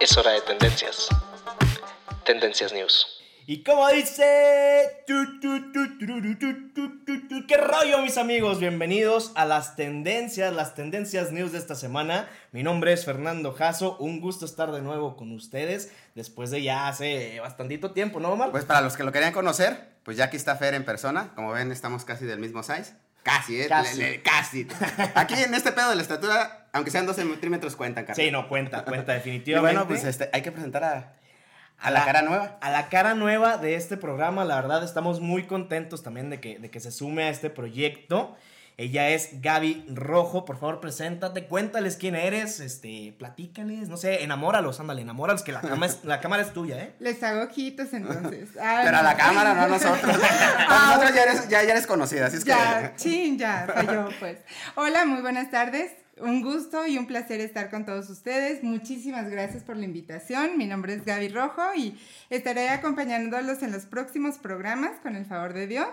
Es hora de tendencias. Tendencias News. Y como dice... ¿Qué rollo mis amigos? Bienvenidos a las tendencias, las tendencias news de esta semana. Mi nombre es Fernando Jasso, un gusto estar de nuevo con ustedes después de ya hace bastantito tiempo, ¿no, Omar? Pues para los que lo querían conocer, pues ya aquí está Fer en persona. Como ven, estamos casi del mismo size. Casi, ¿eh? Casi. Le- le- casi. Aquí en este pedo de la estatura, aunque sean 12 centímetros, cuentan, carnal. Sí, no, cuenta, cuenta Y definitivamente. bueno, pues este, hay que presentar a, a la cara nueva. A la cara nueva de este programa, la verdad estamos muy contentos también de que, de que se sume a este proyecto. Ella es Gaby Rojo, por favor, preséntate, cuéntales quién eres, este, platícales, no sé, enamóralos, ándale, enamóralos, que la, cama es- la cámara es tuya, ¿eh? Les hago ojitos entonces. Ay, Pero a la cámara, no a nosotros. A nosotros ya eres, ya, ya eres conocida, así es que... Ya, chin, ya, falló pues. Hola, muy buenas tardes. Un gusto y un placer estar con todos ustedes. Muchísimas gracias por la invitación. Mi nombre es Gaby Rojo y estaré acompañándolos en los próximos programas con el favor de Dios.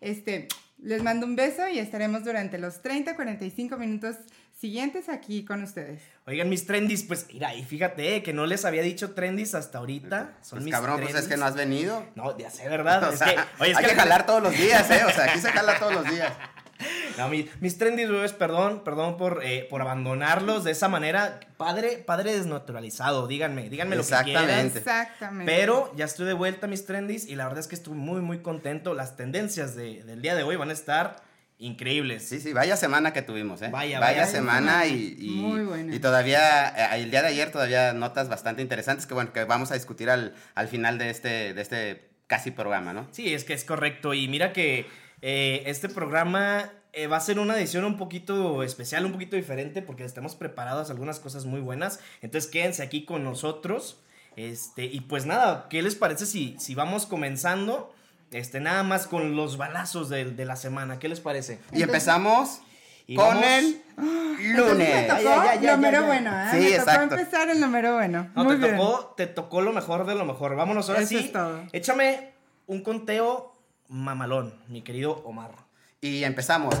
Este, les mando un beso y estaremos durante los 30, 45 minutos siguientes aquí con ustedes. Oigan, mis trendis, pues, mira, y fíjate eh, que no les había dicho trendis hasta ahorita. Son Pues mis cabrón, pues es trendis. que no has venido. No, ya sé, ¿verdad? O es sea, que, oye, es hay que, que jalar todos los días, ¿eh? O sea, aquí se jala todos los días. No, mi- mis trendis, bebés, perdón, perdón por, eh, por abandonarlos de esa manera. Padre, padre desnaturalizado, díganme, díganme lo que quieran. Exactamente. Exactamente. Pero ya estoy de vuelta, mis trendis, y la verdad es que estoy muy, muy contento. Las tendencias de- del día de hoy van a estar increíbles. Sí, sí, vaya semana que tuvimos, ¿eh? Vaya, vaya, vaya semana semana. y, y, Muy buena. y todavía, eh, el día de ayer todavía notas bastante interesantes que bueno, que vamos a discutir al, al final de este, de este casi programa, ¿no? Sí, es que es correcto. Y mira que eh, este programa eh, va a ser una edición un poquito especial, un poquito diferente, porque estamos preparados algunas cosas muy buenas. Entonces quédense aquí con nosotros. Este, y pues nada, ¿qué les parece si, si vamos comenzando? Este, nada más con los balazos de, de la semana. ¿Qué les parece? Y empezamos Y con vamos- el Entonces lunes. me tocó Ya, ya, ya, lo mero ya. bueno, ¿eh? Sí, me exacto. tocó empezar en lo mero bueno. No, Muy te bien. tocó, te tocó lo mejor de lo mejor. Vámonos ahora Eso sí. es todo. Échame un conteo mamalón, mi querido Omar. Y empezamos.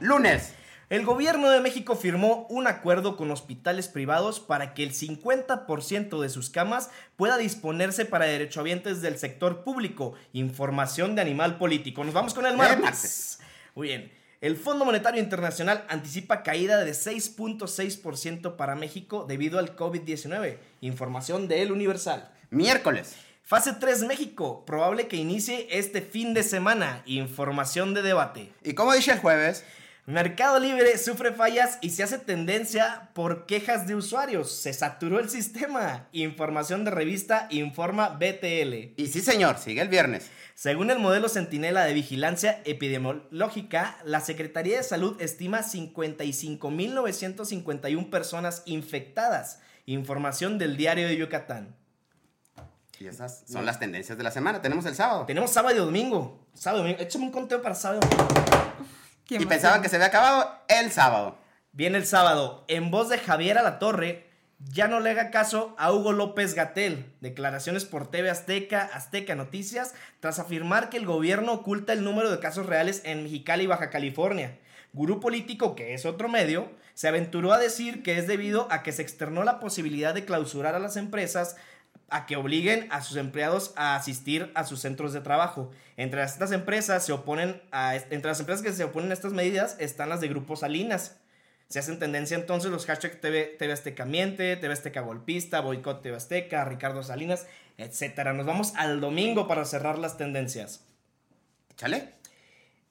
Lunes. El gobierno de México firmó un acuerdo con hospitales privados para que el 50% de sus camas pueda disponerse para derechohabientes del sector público. Información de animal político. Nos vamos con el martes. martes. Muy bien. El Fondo Monetario Internacional anticipa caída de 6.6% para México debido al COVID-19. Información de El Universal. Miércoles. Fase 3 México. Probable que inicie este fin de semana. Información de debate. Y como dije el jueves, Mercado Libre sufre fallas y se hace tendencia por quejas de usuarios. Se saturó el sistema. Información de revista Informa BTL. y sí señor, sigue el viernes. Según el modelo Centinela de Vigilancia Epidemiológica, la Secretaría de Salud estima 55.951 personas infectadas. Información del diario de Yucatán. Y esas son las tendencias de la semana. Tenemos el sábado. Tenemos sábado y domingo. Sábado y domingo. Échame un conteo para sábado. Y pensaban que se había acabado el sábado. Viene el sábado. En voz de Javier Alatorre, ya no le haga caso a Hugo López Gatel. Declaraciones por TV Azteca, Azteca Noticias, tras afirmar que el gobierno oculta el número de casos reales en Mexicali y Baja California. Gurú político, que es otro medio, se aventuró a decir que es debido a que se externó la posibilidad de clausurar a las empresas a que obliguen a sus empleados a asistir a sus centros de trabajo. Entre estas empresas se oponen entre las empresas que se oponen a estas medidas están las de Grupo Salinas. Se hacen tendencia entonces los hashtags TV, TV Azteca Miente, TV Azteca Golpista, Boicot TV Azteca, Ricardo Salinas, etc. Nos vamos al domingo para cerrar las tendencias. Échale.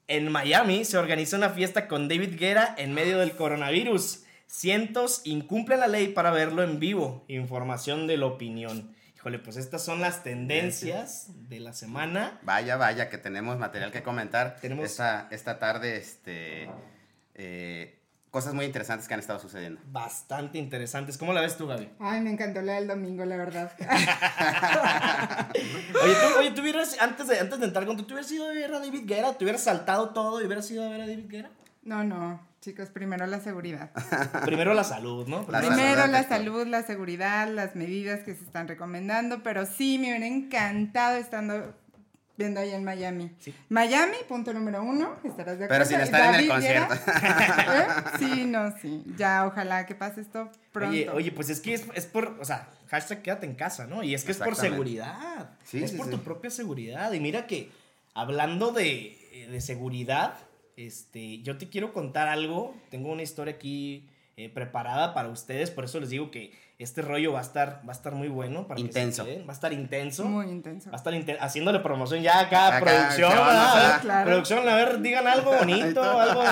En Miami se organiza una fiesta con David Guerra en medio del coronavirus. Cientos incumplen la ley para verlo en vivo. Información de la opinión. Híjole, pues estas son las tendencias de la semana. Vaya, vaya, que tenemos material que comentar. Tenemos- Esta, esta tarde, este. eh, cosas muy interesantes que han estado sucediendo. Bastante interesantes. ¿Cómo la ves tú, Gaby? Ay, me encantó la del domingo, la verdad. Oye, tú, oye, tú hubieras, antes de, antes de entrar con tú, ¿tú hubieras ido a ver a David Guerra? ¿Te hubieras saltado todo y hubieras ido a ver a David Guerra? No, no, chicos, primero la seguridad. Primero la salud, ¿no? La Primero salud, la salud, la seguridad, las medidas que se están recomendando, pero sí me hubiera encantado estando viendo ahí en Miami. Sí. Miami, punto número uno, estarás de Pero acuerdo. sin estar en el concierto. ¿Eh? Sí, no, sí. Ya, ojalá que pase esto pronto. Oye, oye, pues es que es, es por, o sea, hashtag quédate en casa, ¿no? Y es que es por seguridad. Sí, es sí, por sí. tu propia seguridad. Y mira que, hablando de, de seguridad, este, yo te quiero contar algo. Tengo una historia aquí eh, preparada para ustedes, por eso les digo que este rollo va a estar, va a estar muy bueno. Para que se Intenso. queden. Va a estar intenso. Muy intenso. Va a estar inten- haciéndole promoción ya acá, Acá, producción. A Claro. Producción, a ver, digan algo bonito, algo.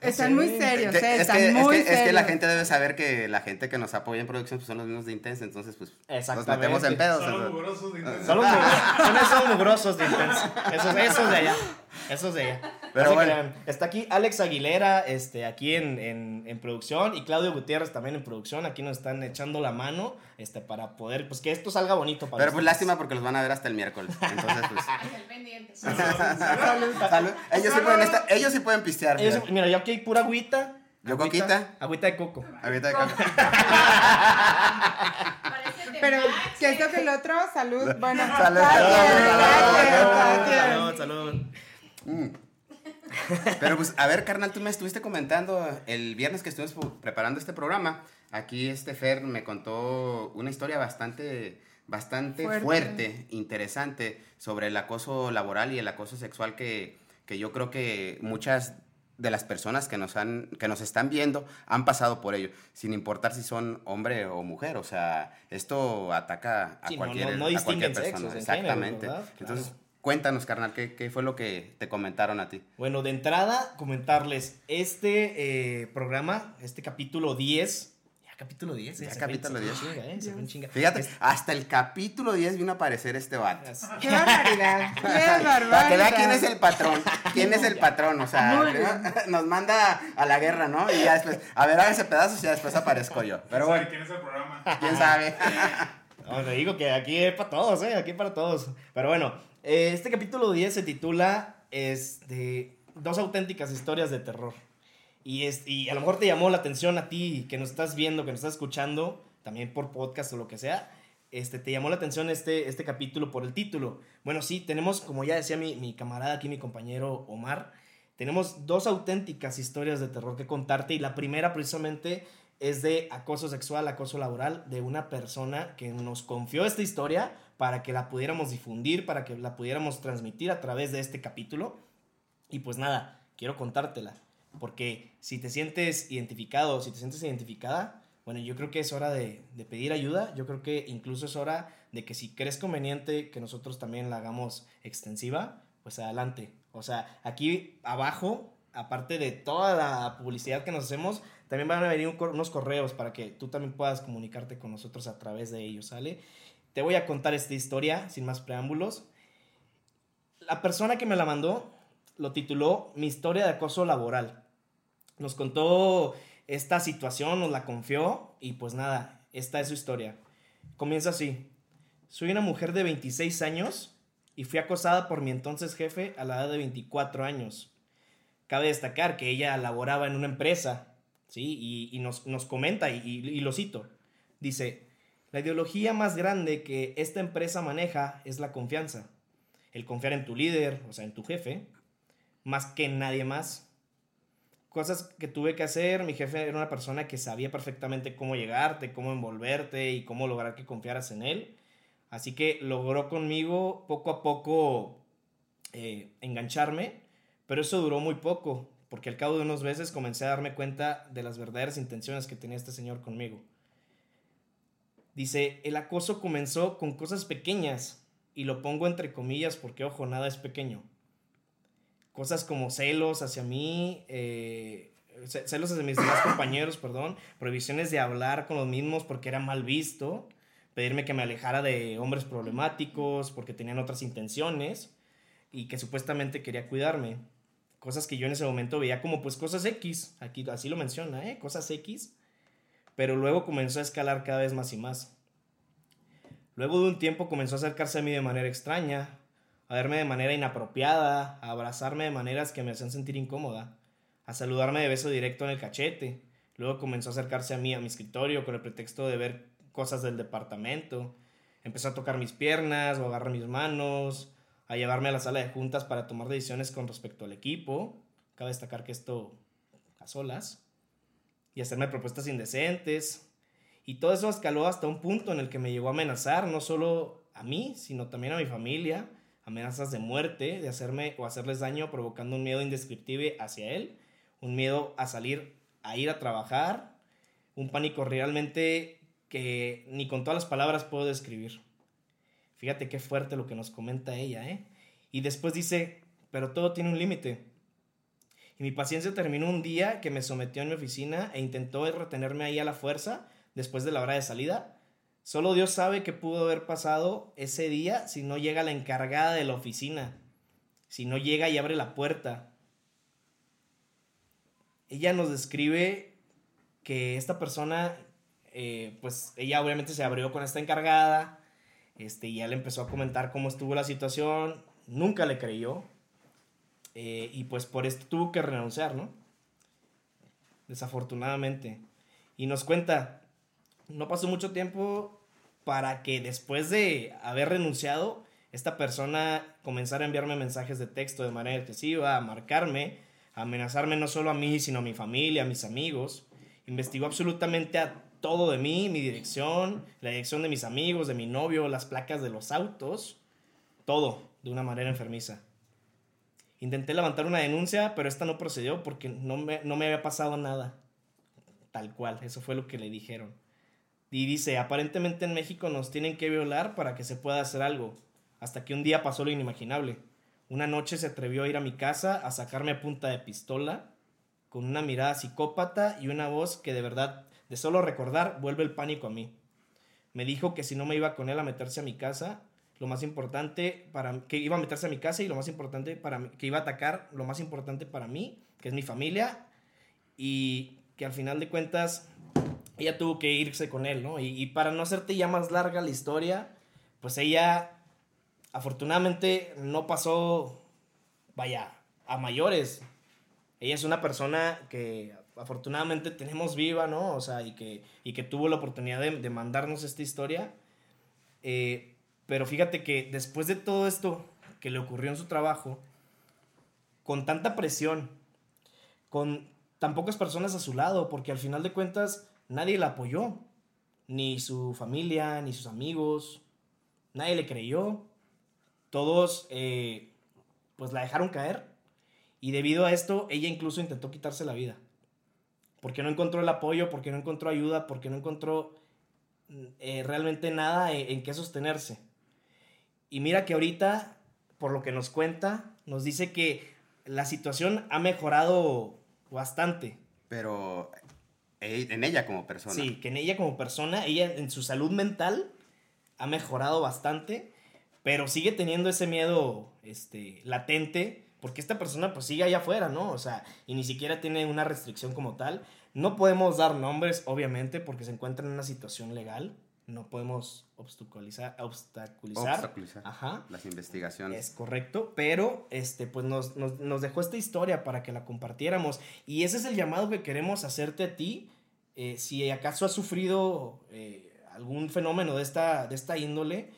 Están Sí. muy serios, Que- eh, es, están que, es, muy que, es que la serios. gente debe saber que la gente que nos apoya en producción pues, son los mismos de Intense, entonces pues nos metemos en pedos. Son los mugrosos de intenso. Son, los mugrosos, son esos mugrosos de Intense. Esos, esos de allá. Esos de allá. Pero No bueno. crean. Está aquí Alex Aguilera, este, aquí en, en, en producción, y Claudio Gutiérrez también en producción. Aquí nos están echando la mano este, para poder, pues que esto salga bonito para Pero pues ustedes. lástima porque los van a ver hasta el miércoles. Entonces pues... Salud. salud. Ellos, sí pueden estar- ellos sí pueden pistear. Ellos- fíjate. mira, yo aquí hay pura agüita. ¿Yo agüita- coquita? Agüita de coco. Ahorita de acá. Pero que esto que el otro, salud. Bueno, Salud. cada quien. Salud, salud. Pero pues, a ver, carnal, tú me estuviste comentando el viernes que estuvimos preparando este programa. Aquí este Fer me contó una historia bastante, bastante fuerte. Fuerte. interesante, sobre el acoso laboral y el acoso sexual que, que yo creo que muchas de las personas que nos, han, que nos están viendo han pasado por ello, sin importar si son hombre o mujer. O sea, esto ataca a Sí, no, cualquier, no- no a distinguen cualquier persona. sexos en género, Exactamente. Entonces, Claro. Cuéntanos, carnal, ¿qué, ¿qué fue lo que te comentaron a ti? Bueno, de entrada, comentarles, este eh, programa, este capítulo 10, ya capítulo 10, eh, Ya se capítulo fue en 10. chinga, eh, se chinga. Fíjate, Es- hasta el capítulo 10 vino a aparecer este vato. Qué barbaridad, qué barbaridad. Para que vea quién es el patrón. ¿Quién es el patrón? O sea, nos manda a la guerra, ¿no? Y ya después, a ver, háganse pedazos y ya después aparezco yo. Pero ¿Sabe bueno, quién es el programa? quién sabe. No, le digo que aquí es para todos, ¿eh? Aquí para todos. Pero bueno, este capítulo 10 se titula este, Dos auténticas historias de terror. Y, es, y a lo mejor te llamó la atención a ti que nos estás viendo, que nos estás escuchando, también por podcast o lo que sea. Este, te llamó la atención este, este capítulo por el título. Bueno, sí, tenemos, como ya decía mi, mi camarada aquí, mi compañero Omar, tenemos dos auténticas historias de terror que contarte. Y la primera precisamente es de acoso sexual, acoso laboral de una persona que nos confió esta historia para que la pudiéramos difundir, para que la pudiéramos transmitir a través de este capítulo. Y pues nada, quiero contártela. Porque si te sientes identificado, si te sientes identificada, bueno, yo creo que es hora de, pedir ayuda. Yo creo que incluso es hora de que si crees conveniente que nosotros también la hagamos extensiva, pues adelante. O sea, aquí abajo, aparte de toda la publicidad que nos hacemos, también van a venir unos correos para que tú también puedas comunicarte con nosotros a través de ellos, ¿sale? Te voy a contar esta historia sin más preámbulos. La persona que me la mandó lo tituló Mi historia de acoso laboral. Nos contó esta situación, nos la confió y pues nada, esta es su historia. Comienza así. Soy una mujer de 26 años y fui acosada por mi entonces jefe a la edad de 24 años. Cabe destacar que ella laboraba en una empresa, ¿sí? Y, nos, nos comenta, y- y lo cito, dice, la ideología más grande que esta empresa maneja es la confianza. El confiar en tu líder, o sea, en tu jefe, más que en nadie más. Cosas que tuve que hacer, mi jefe era una persona que sabía perfectamente cómo llegarte, cómo envolverte y cómo lograr que confiaras en él. Así que logró conmigo poco a poco eh, engancharme, pero eso duró muy poco, porque al cabo de unos meses comencé a darme cuenta de las verdaderas intenciones que tenía este señor conmigo. Dice, el acoso comenzó con cosas pequeñas, y lo pongo entre comillas porque, ojo, nada es pequeño. Cosas como celos hacia mí, eh, ce- celos hacia mis demás compañeros, perdón, prohibiciones de hablar con los mismos porque era mal visto, pedirme que me alejara de hombres problemáticos porque tenían otras intenciones y que supuestamente quería cuidarme. Cosas que yo en ese momento veía como pues cosas X, aquí así lo menciona, ¿eh? Cosas X. Pero luego comenzó a escalar cada vez más y más. Luego de un tiempo comenzó a acercarse a mí de manera extraña, a verme de manera inapropiada, a abrazarme de maneras que me hacían sentir incómoda, a saludarme de beso directo en el cachete. Luego comenzó a acercarse a mí a mi escritorio con el pretexto de ver cosas del departamento. Empezó a tocar mis piernas o agarrar mis manos, a llevarme a la sala de juntas para tomar decisiones con respecto al equipo. Cabe destacar que esto a solas. Y hacerme propuestas indecentes. Y todo eso escaló hasta un punto en el que me llegó a amenazar no solo a mí, sino también a mi familia. Amenazas de muerte, de hacerme o hacerles daño, provocando un miedo indescriptible hacia él. Un miedo a salir, a ir a trabajar. Un pánico realmente que ni con todas las palabras puedo describir. Fíjate qué fuerte lo que nos comenta ella, ¿eh? Y después dice, pero todo tiene un límite. Y mi paciencia terminó un día que me sometió en mi oficina e intentó retenerme ahí a la fuerza después de la hora de salida. Solo Dios sabe qué pudo haber pasado ese día si no llega la encargada de la oficina, si no llega y abre la puerta. Ella nos describe que esta persona, eh, pues ella obviamente se abrió con esta encargada, este, y él empezó a comentar cómo estuvo la situación, nunca le creyó, eh, y pues por esto tuvo que renunciar, ¿no? Desafortunadamente. Y nos cuenta, no pasó mucho tiempo para que después de haber renunciado, esta persona comenzara a enviarme mensajes de texto de manera excesiva, a marcarme, a amenazarme no solo a mí, sino a mi familia, a mis amigos. Investigó absolutamente a todo de mí, mi dirección, la dirección de mis amigos, de mi novio, las placas de los autos, todo de una manera enfermiza. Intenté levantar una denuncia, pero esta no procedió porque no me, no me había pasado nada. Tal cual, eso fue lo que le dijeron. Y dice, aparentemente en México nos tienen que violar para que se pueda hacer algo. Hasta que un día pasó lo inimaginable. Una noche se atrevió a ir a mi casa a sacarme a punta de pistola, con una mirada psicópata y una voz que de verdad, de solo recordar, vuelve el pánico a mí. Me dijo que si no me iba con él a meterse a mi casa, lo más importante para que iba a meterse a mi casa y lo más importante para mí, que iba a atacar lo más importante para mí, que es mi familia y que al final de cuentas ella tuvo que irse con él, ¿no? Y, para no hacerte ya más larga la historia, pues ella afortunadamente no pasó, vaya, a mayores. Ella es una persona que afortunadamente tenemos viva, ¿no? O sea, y que, y que tuvo la oportunidad de, mandarnos esta historia. Eh, pero fíjate que después de todo esto que le ocurrió en su trabajo, con tanta presión, con tan pocas personas a su lado, porque al final de cuentas nadie la apoyó, ni su familia, ni sus amigos, nadie le creyó, todos eh, pues la dejaron caer y debido a esto ella incluso intentó quitarse la vida, porque no encontró el apoyo, porque no encontró ayuda, porque no encontró eh, realmente nada en, en qué sostenerse. Y mira que ahorita, por lo que nos cuenta, nos dice que la situación ha mejorado bastante. Pero en ella como persona. Sí, que en ella como persona, ella en su salud mental ha mejorado bastante, pero sigue teniendo ese miedo este, latente, porque esta persona pues sigue allá afuera, ¿no? O sea, y ni siquiera tiene una restricción como tal. No podemos dar nombres, obviamente, porque se encuentra en una situación legal. No podemos obstaculizar, obstaculizar, obstaculizar Ajá. las investigaciones. Es correcto, pero este, pues nos, nos, nos, dejó esta historia para que la compartiéramos. Y ese es el llamado que queremos hacerte a ti eh, si acaso has sufrido eh, algún fenómeno de esta, de esta índole,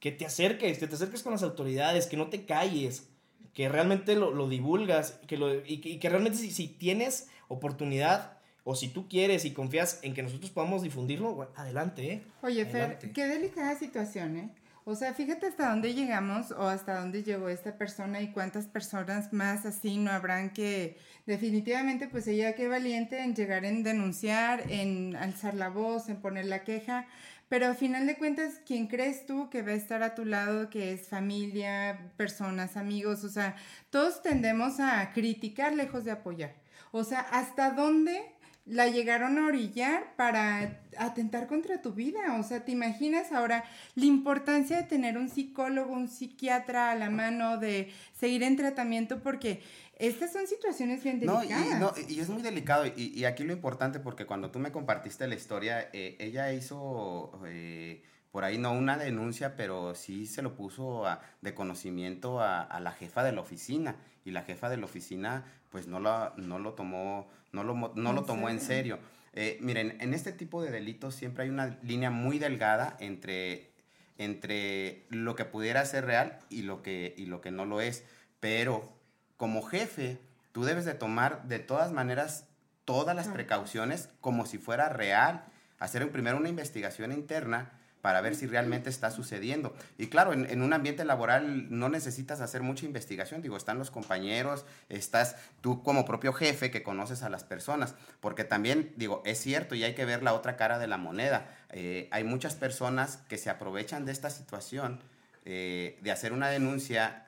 que te acerques, que te acerques con las autoridades, que no te calles, que realmente lo, lo divulgas que lo, y, que, realmente si, si, tienes oportunidad o si tú quieres y confías en que nosotros podamos difundirlo, adelante. ¿eh? Oye, Fer, qué delicada situación, ¿eh? O sea, fíjate hasta dónde llegamos o hasta dónde llegó esta persona y cuántas personas más así no habrán que definitivamente pues ella qué valiente en llegar en denunciar, en alzar la voz, en poner la queja, pero al final de cuentas, ¿quién crees tú que va a estar a tu lado, que es familia, personas, amigos? O sea, todos tendemos a criticar lejos de apoyar. O sea, ¿hasta dónde la llegaron a orillar para atentar contra tu vida. O sea, ¿te imaginas ahora la importancia de tener un psicólogo, un psiquiatra a la mano, de seguir en tratamiento? Porque estas son situaciones bien delicadas. No, y, es muy delicado. Y, aquí lo importante, porque cuando tú me compartiste la historia, eh, ella hizo... Eh, por ahí no una denuncia, pero sí se lo puso de conocimiento a, la jefa de la oficina y la jefa de la oficina pues no, la, no lo tomó, no lo, no lo tomó en serio. Eh, miren, en este tipo de delitos siempre hay una línea muy delgada entre, entre lo que pudiera ser real y lo que, y lo que no lo es. Pero como jefe, tú debes de tomar de todas maneras todas las precauciones como si fuera real. Hacer primero una investigación interna para ver si realmente está sucediendo. Y claro, en, un ambiente laboral no necesitas hacer mucha investigación, digo, están los compañeros, estás tú como propio jefe que conoces a las personas, porque también, digo, es cierto y hay que ver la otra cara de la moneda. Eh, hay muchas personas que se aprovechan de esta situación eh, de hacer una denuncia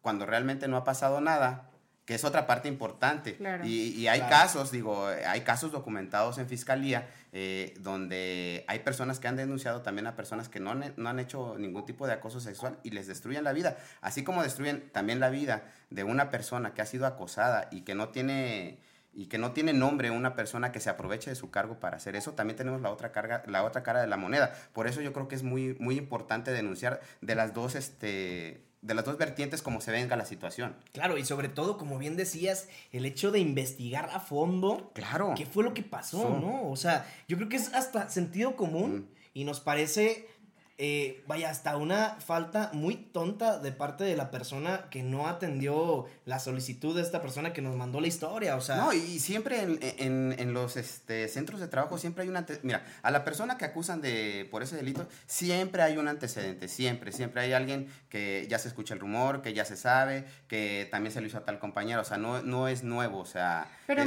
cuando realmente no ha pasado nada que es otra parte importante. Y, hay casos, digo, hay casos documentados en fiscalía eh, donde hay personas que han denunciado también a personas que no han, no han hecho ningún tipo de acoso sexual y les destruyen la vida, así como destruyen también la vida de una persona que ha sido acosada y que no tiene y que no tiene nombre una persona que se aproveche de su cargo para hacer eso, también tenemos la otra carga, la otra cara de la moneda. Por eso yo creo que es muy muy importante denunciar de las dos este de las dos vertientes como se venga la situación. Claro, y sobre todo, como bien decías, el hecho de investigar a fondo. Claro. ¿Qué fue lo que pasó, no? O sea, yo creo que es hasta sentido común y nos parece eh, vaya, hasta una falta muy tonta de parte de la persona que no atendió la solicitud de esta persona que nos mandó la historia, o sea... No, y siempre en, los este, centros de trabajo siempre hay un Mira, a la persona que acusan de por ese delito, siempre hay un antecedente, siempre, siempre hay alguien que ya se escucha el rumor, que ya se sabe, que también se lo hizo a tal compañero, o sea, no, no es nuevo, o sea... Pero, e,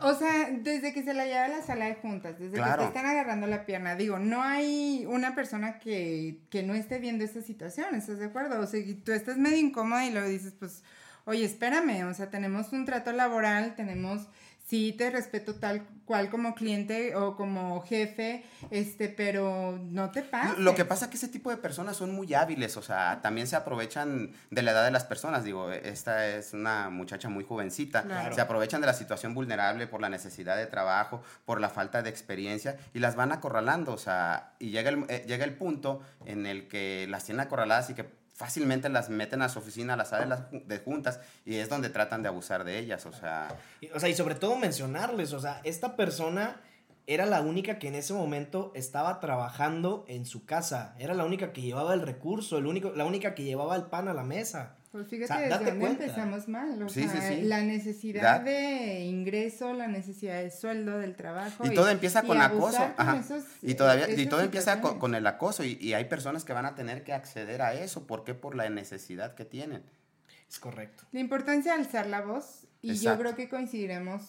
o sea, desde que se la lleva a la sala de juntas, desde que te están agarrando la pierna, digo, no hay una persona que que, no esté viendo esta situación, ¿estás de acuerdo? O sea, tú estás medio incómoda y luego dices, pues, oye, espérame, o sea, tenemos un trato laboral, tenemos sí te respeto tal cual como cliente o como jefe, este, pero no te pasa. Lo que pasa es que ese tipo de personas son muy hábiles, o sea, también se aprovechan de la edad de las personas. Digo, esta es una muchacha muy jovencita, se aprovechan de la situación vulnerable por la necesidad de trabajo, por la falta de experiencia y las van acorralando, o sea, y llega el, eh, llega el punto en el que las tienen acorraladas y que fácilmente las meten a su oficina, las salas de juntas, y es donde tratan de abusar de ellas, o sea... Y, o sea, y sobre todo mencionarles, o sea, esta persona era la única que en ese momento estaba trabajando en su casa, era la única que llevaba el recurso, el único, la única que llevaba el pan a la mesa. Pues fíjate, desde dónde empezamos mal. O sea, la necesidad de ingreso, la necesidad de sueldo del trabajo. Y, todo empieza con acoso. y todavía, y todo empieza con, el acoso. Y, hay personas que van a tener que acceder a eso. ¿Por qué? Por la necesidad que tienen. Es correcto. La importancia de alzar la voz. Y yo creo que coincidiremos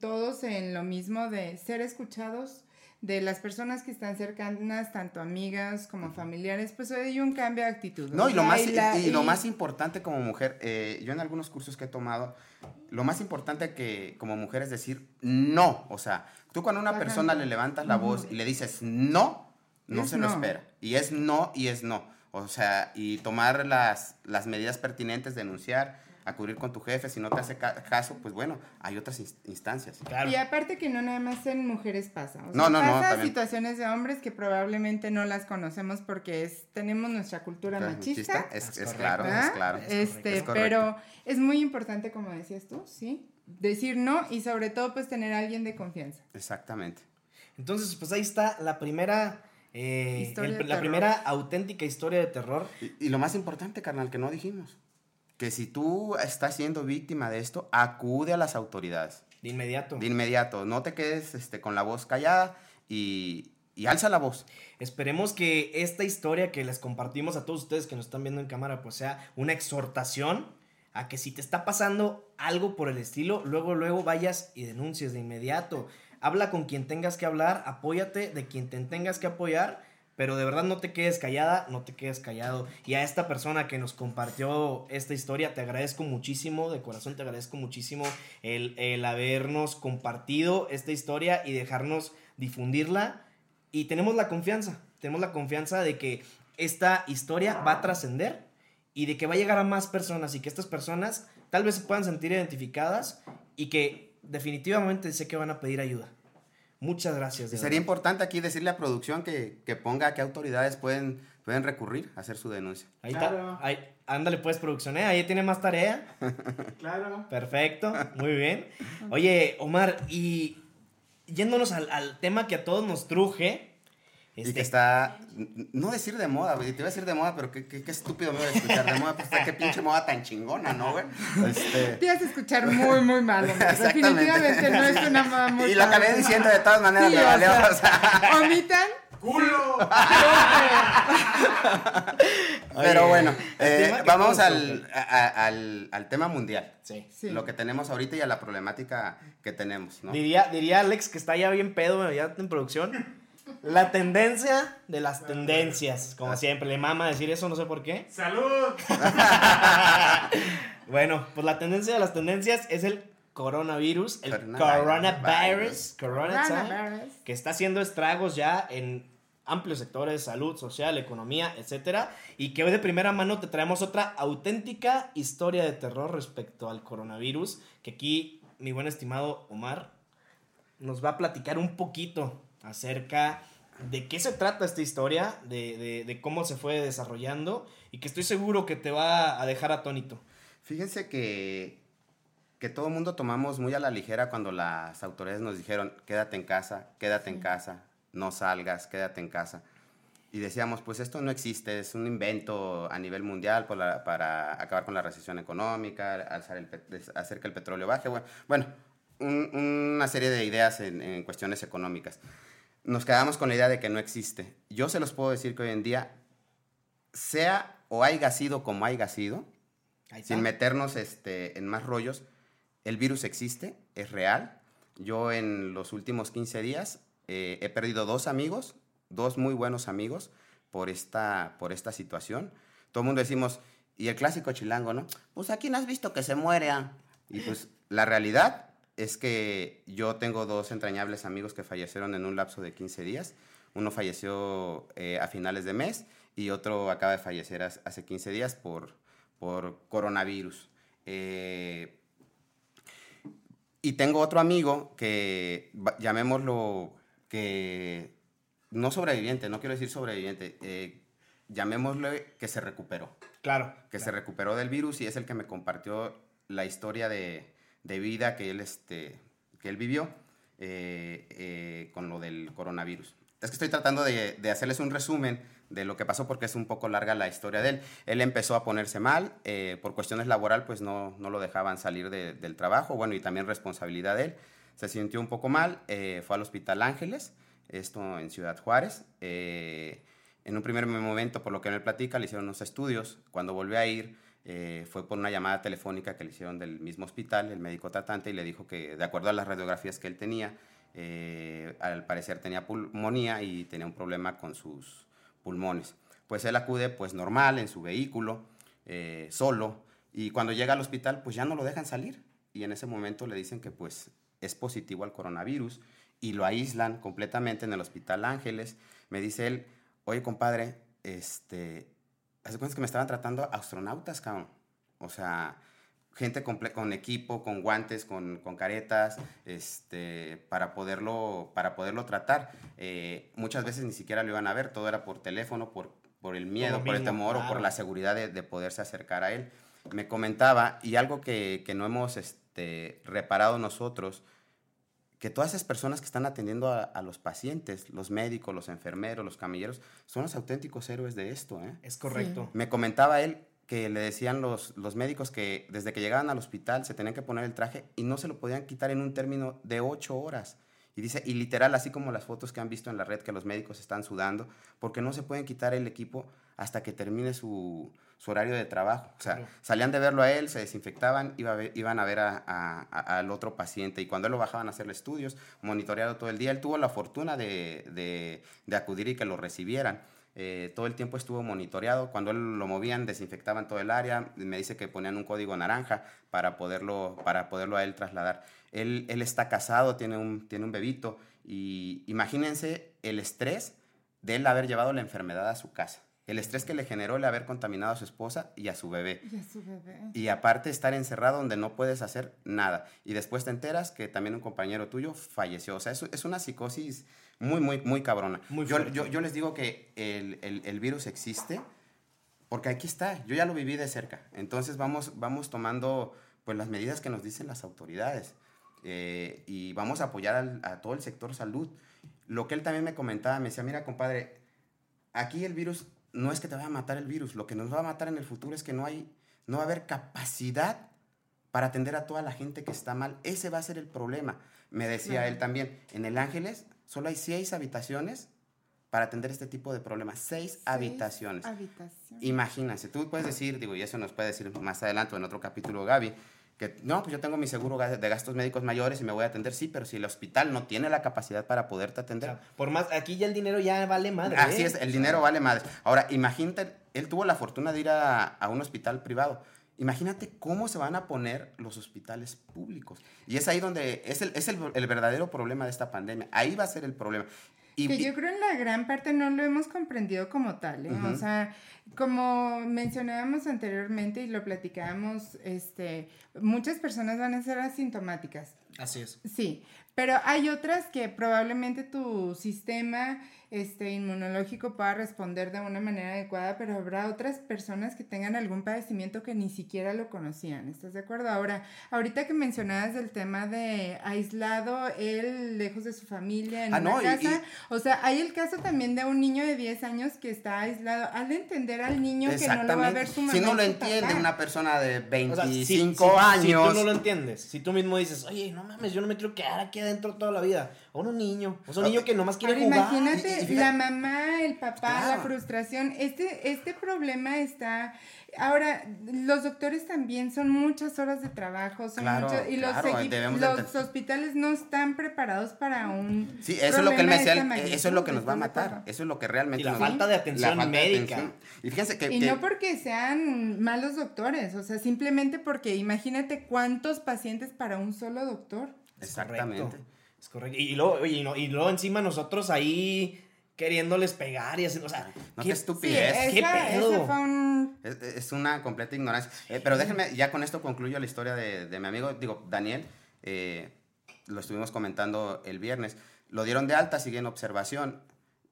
todos en lo mismo de ser escuchados de las personas que están cercanas, tanto amigas como familiares, pues hay un cambio de actitud. No, y lo, más, y, lo más importante como mujer, eh, yo en algunos cursos que he tomado, lo más importante que como mujer es decir no. O sea, tú cuando a una persona le levantas la voz y le dices no, no se lo espera. Y es no y es no. O sea, y tomar las, las medidas pertinentes, denunciar acudir con tu jefe, si no te hace caso, pues bueno, hay otras instancias. Y aparte que no nada más en mujeres pasa. O sea, no, no, pasa situaciones de hombres que probablemente no las conocemos porque es, tenemos nuestra cultura machista. Es, claro, es claro. este, pero es muy importante, como decías tú, ¿sí? Decir no y sobre todo pues tener a alguien de confianza. Exactamente. Entonces, pues ahí está la primera... Eh, la primera auténtica historia de terror. y, lo más importante, carnal, que no dijimos que si tú estás siendo víctima de esto, acude a las autoridades. De inmediato. De inmediato. No te quedes este, con la voz callada y, y alza la voz. Esperemos que esta historia que les compartimos a todos ustedes que nos están viendo en cámara, pues sea una exhortación a que si te está pasando algo por el estilo, luego, luego vayas y denuncies de inmediato. Habla con quien tengas que hablar, apóyate de quien te tengas que apoyar pero de verdad no te quedes callada, no te quedes callado. Y a esta persona que nos compartió esta historia, te agradezco muchísimo, de corazón te agradezco muchísimo el, el habernos compartido esta historia y dejarnos difundirla. Y tenemos la confianza, tenemos la confianza de que esta historia va a trascender y de que va a llegar a más personas y que estas personas tal vez se puedan sentir identificadas y que definitivamente sé que van a pedir ayuda. Muchas gracias. de Sería verdad. importante aquí decirle a producción que, que ponga a qué autoridades pueden, pueden recurrir a hacer su denuncia. Ahí Claro. está. Ahí, ándale pues, producción. ¿eh? Ahí tiene más tarea. Claro. Perfecto. Muy bien. Oye, Omar, y yéndonos al, al tema que a todos nos truje. Y este, que está, no decir de moda, güey, te iba a decir de moda, pero qué, qué, qué estúpido me voy a escuchar de moda, pues está qué pinche moda tan chingona, ¿no, güey? Este, Te vas a escuchar muy, muy mal. Definitivamente no es una moda muy y lo acabé diciendo de todas maneras, Sí, me valió, o sea. Omitan. ¡Culo! Pero bueno, eh, vamos al, a- al, al tema mundial. Sí. Sí. Lo que tenemos ahorita y a la problemática que tenemos, ¿no? Diría, diría Alex que está ya bien pedo, ya en producción. La tendencia de las tendencias. Como siempre, le mama decir eso, no sé por qué. ¡Salud! Bueno, pues la tendencia de las tendencias es el coronavirus, el Coronavirus. coronavirus, Coronavirus. que está haciendo estragos ya en amplios sectores, salud, social, economía, etcétera, y que hoy de primera mano te traemos otra auténtica historia de terror respecto al coronavirus, que aquí mi buen estimado Omar nos va a platicar un poquito acerca de qué se trata esta historia, de, de- de cómo se fue desarrollando, y que estoy seguro que te va a dejar atónito. Fíjense que, que todo el mundo tomamos muy a la ligera cuando las autoridades nos dijeron, quédate en casa, quédate en casa, no salgas, quédate en casa. Y decíamos, pues esto no existe, es un invento a nivel mundial la- para acabar con la recesión económica, alzar el hacer que el petróleo baje. Bueno, bueno un- una serie de ideas en, en cuestiones económicas. Nos quedamos con la idea de que no existe. Yo se los puedo decir que hoy en día, sea o haya sido como haya sido, sin meternos este, en más rollos, el virus existe, es real. Yo en los últimos 15 días eh, he perdido dos amigos, dos muy buenos amigos, por esta, por esta situación. Todo el mundo decimos, y el clásico chilango, ¿no? Pues a quién has visto que se muere. ah?". Y pues la realidad es que yo tengo dos entrañables amigos que fallecieron en un lapso de 15 días. Uno falleció eh, a finales de mes y otro acaba de fallecer hace- hace 15 días por, por coronavirus. Eh, y tengo otro amigo que, llamémoslo, que no sobreviviente, no quiero decir sobreviviente, eh, llamémosle que se recuperó, Claro. que se recuperó del virus y es el que me compartió la historia de, de vida que él, este, que él vivió eh, eh, con lo del coronavirus. Es que estoy tratando de, de hacerles un resumen de lo que pasó porque es un poco larga la historia de él. Él empezó a ponerse mal, eh, por cuestiones laboral pues no, no lo dejaban salir de- del trabajo, bueno, y también responsabilidad de él. Se sintió un poco mal, fue al Hospital Ángeles, esto en Ciudad Juárez. en un primer momento, por lo que él platica, le hicieron unos estudios. Cuando volvió a ir, eh, fue por una llamada telefónica que le hicieron del mismo hospital, el médico tratante, y le dijo que, de acuerdo a las radiografías que él tenía, eh, al parecer tenía pulmonía y tenía un problema con sus pulmones. Pues él acude, pues normal, en su vehículo, eh, solo, y cuando llega al hospital, pues ya no lo dejan salir. Y en ese momento le dicen que, pues, es positivo al coronavirus y lo aíslan completamente en el Hospital Ángeles. Me dice él, oye, compadre, este, hace cuenta que me estaban tratando astronautas, cabrón. O sea, gente comple- con equipo, con guantes, con, con caretas, este, para, poderlo, para poderlo tratar. Eh, muchas veces ni siquiera lo iban a ver, todo era por teléfono, por, por el miedo, por el temor o por claro. la seguridad de, de poderse acercar a él. Me comentaba, y algo que, que no hemos este, reparado nosotros, que todas esas personas que están atendiendo a, a los pacientes, los médicos, los enfermeros, los camilleros, son los auténticos héroes de esto. ¿eh? Es correcto. Me comentaba él que le decían los, los médicos que desde que llegaban al hospital se tenían que poner el traje y no se lo podían quitar en un término de ocho horas. Y dice, y literal, así como las fotos que han visto en la red que los médicos están sudando, porque no se pueden quitar el equipo hasta que termine su, su horario de trabajo. O sea, salían de verlo a él, se desinfectaban, iba a ver- iban a ver a- al otro paciente y cuando él lo bajaban a hacerle estudios, monitoreado todo el día, él tuvo la fortuna de, de- de acudir y que lo recibieran. Eh, todo el tiempo estuvo monitoreado. Cuando él lo movían, desinfectaban todo el área. Me dice que ponían un código naranja para poderlo, para poderlo a él trasladar. Él, él está casado, tiene un, tiene un bebito. Y imagínense el estrés de él haber llevado la enfermedad a su casa. El estrés que le generó el haber contaminado a su esposa y a su bebé. Y a su bebé. Y aparte estar encerrado donde no puedes hacer nada. Y después te enteras que también un compañero tuyo falleció. O sea, es, es una psicosis muy, muy, muy cabrona. Muy yo, yo, yo les digo que el, el- el virus existe porque aquí está. Yo ya lo viví de cerca. Entonces vamos, vamos tomando pues, las medidas que nos dicen las autoridades. Eh, y vamos a apoyar al- a todo el sector salud. Lo que él también me comentaba, me decía, mira, compadre, aquí el virus no es que te vaya a matar el virus, lo que nos va a matar en el futuro es que no hay, no va a haber capacidad para atender a toda la gente que está mal. Ese va a ser el problema. Me decía él también, en el Ángeles solo hay seis habitaciones para atender este tipo de problemas. Seis, Seis habitaciones. habitaciones. Imagínense, tú puedes decir, digo, y eso nos puede decir más adelante en otro capítulo Gaby, que no, pues yo tengo mi seguro de gastos médicos mayores y me voy a atender, sí, pero si el hospital no tiene la capacidad para poderte O atender, sea, por más, aquí ya el dinero ya vale madre. Así ¿eh? es, el dinero vale madre. Ahora, imagínate, él tuvo la fortuna de ir a, a un hospital privado. Imagínate cómo se van a poner los hospitales públicos. Y es ahí donde es el, es el, el verdadero problema de esta pandemia. Ahí va a ser el problema. Y, que yo creo en la gran parte no lo hemos comprendido como tal, ¿eh? O sea, como mencionábamos anteriormente y lo platicábamos, este, muchas personas van a ser asintomáticas. Así es. Sí, pero hay otras que probablemente tu sistema este, inmunológico pueda responder de una manera adecuada, pero habrá otras personas que tengan algún padecimiento que ni siquiera lo conocían. ¿Estás de acuerdo? Ahora, ahorita que mencionabas el tema de aislado, él lejos de su familia en Ah, una no, y- casa, o sea, hay el caso también de un niño de 10 años que está aislado. Al de entender al niño que no lo va a ver su mamá. Si no lo entiende papá. una persona de O sea, 25 si- si- años. Si tú no lo entiendes, si tú mismo dices, oye, no mames, yo no me quiero quedar aquí adentro toda la vida. O un niño, o sea, un niño que nomás quiere Ahora, jugar. imagínate Y- y fíjate- la mamá, el papá, la frustración. Este, este problema está. Ahora, los doctores también son muchas horas de trabajo, son Claro, muchos- y los, claro, los hospiales no están preparados para un. Sí, eso es lo que él me decía, eso es lo que nos va a ¿estás de matar, eso es lo que realmente Y la nos falta de atención falta de médica. atención. Y fíjense que, Y que- no porque sean malos doctores, o sea, simplemente porque imagínate cuántos pacientes para un solo doctor. Exactamente. correcto, Es correcto. Y, y luego, oye, y, no- y luego encima nosotros ahí queriéndoles pegar y haciendo, o sea, No, qué- qué Sí, estupidez. ¿Qué esa, pedo? esa fue un. Es, es una completa ignorancia. Eh, pero déjenme, ya con esto concluyo la historia de, de mi amigo, digo, Daniel. eh, lo estuvimos comentando el viernes. Lo dieron de alta, sigue en observación.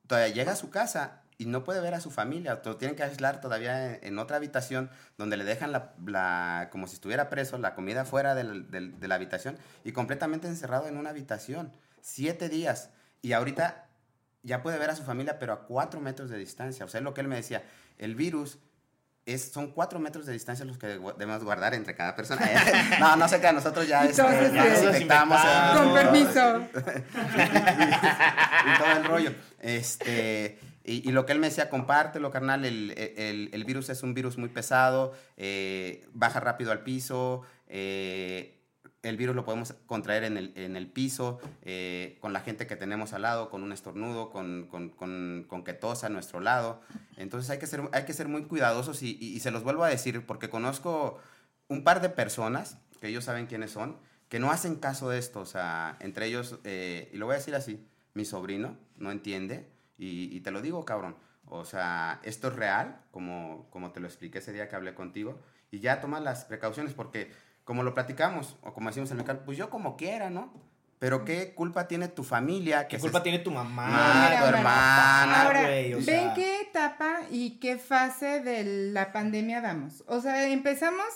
Todavía llega a su casa y no puede ver a su familia. Lo tienen que aislar todavía en, en otra habitación donde le dejan la, la- como si estuviera preso, la comida fuera del- del- de la habitación y completamente encerrado en una habitación. Siete días. Y ahorita ya puede ver a su familia, pero a cuatro metros de distancia. O sea, es lo que él me decía. El virus es, son cuatro metros de distancia los que debemos guardar entre cada persona. no, no sé que nosotros ya, este, Entonces, ya nos eh, infectamos. eh, Con permiso. y todo el rollo. Este, y, lo que él me decía, compártelo, carnal. El, el- el virus es un virus muy pesado, eh, baja rápido al piso. eh, el virus lo podemos contraer en el, en el piso, eh, con la gente que tenemos al lado, con un estornudo, con, con, con, que tosa a nuestro lado. Entonces hay que ser, hay que ser muy cuidadosos y, y- y se los vuelvo a decir porque conozco un par de personas, que ellos saben quiénes son, que no hacen caso de esto. O sea, entre ellos, y lo voy a decir así, mi sobrino no entiende y, y te lo digo, cabrón. O sea, esto es real, como, como te lo expliqué ese día que hablé contigo, y ya toma las precauciones porque, como lo platicamos, o como decimos en el mercado, pues yo como quiera, ¿no? Pero ¿qué culpa tiene tu familia? ¿Qué se culpa tiene tu mamá? Ah, tu hermana. Ahora, güey, o ven sea. Etapa y qué fase de la pandemia vamos. O sea, empezamos,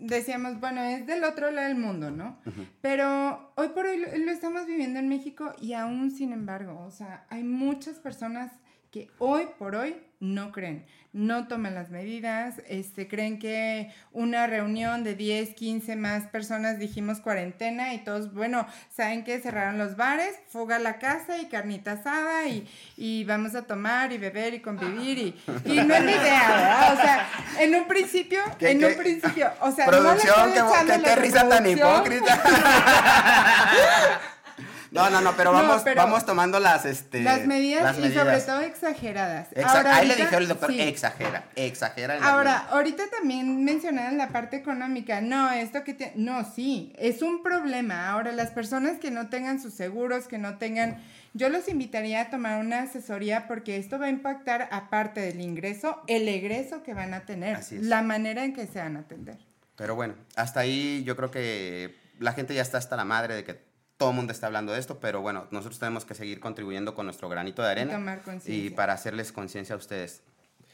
decíamos, bueno, es del otro lado del mundo, ¿no? Pero hoy por hoy lo, lo estamos viviendo en México y aún sin embargo, o sea, hay muchas personas que hoy por hoy no creen, no toman las medidas, este, creen que una reunión de 10, 15 más personas dijimos cuarentena y todos, bueno, saben que cerraron los bares, fuga a la casa y carnita asada y, y vamos a tomar y beber y convivir y, y no es la idea, ¿verdad? O sea, en un principio, ¿Qué- en qué? un principio, o sea, Producción, no qué risa tan hipócrita. no, no, no, pero No, vamos, pero vamos tomando las, este, Las medidas, las y sobre todo exageradas. Exa- Ahora, Ahí le dijeron el doctor, sí. exagera, exagera. en Ahora, ahorita también mencionaron la parte económica. No, esto que te... No, sí, es un problema. Ahora, las personas que no tengan sus seguros, que no tengan... Yo los invitaría a tomar una asesoría porque esto va a impactar, aparte del ingreso, el egreso que van a tener, Así es. la manera en que se van a atender. Pero bueno, hasta ahí yo creo que la gente ya está hasta la madre de que todo el mundo está hablando de esto, pero bueno, nosotros tenemos que seguir contribuyendo con nuestro granito de arena tomar conciencia. y para hacerles conciencia a ustedes.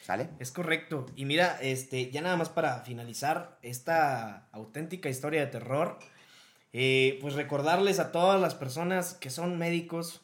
¿Sale? Es correcto. Y mira, este, ya nada más para finalizar esta auténtica historia de terror, eh, pues recordarles a todas las personas que son médicos,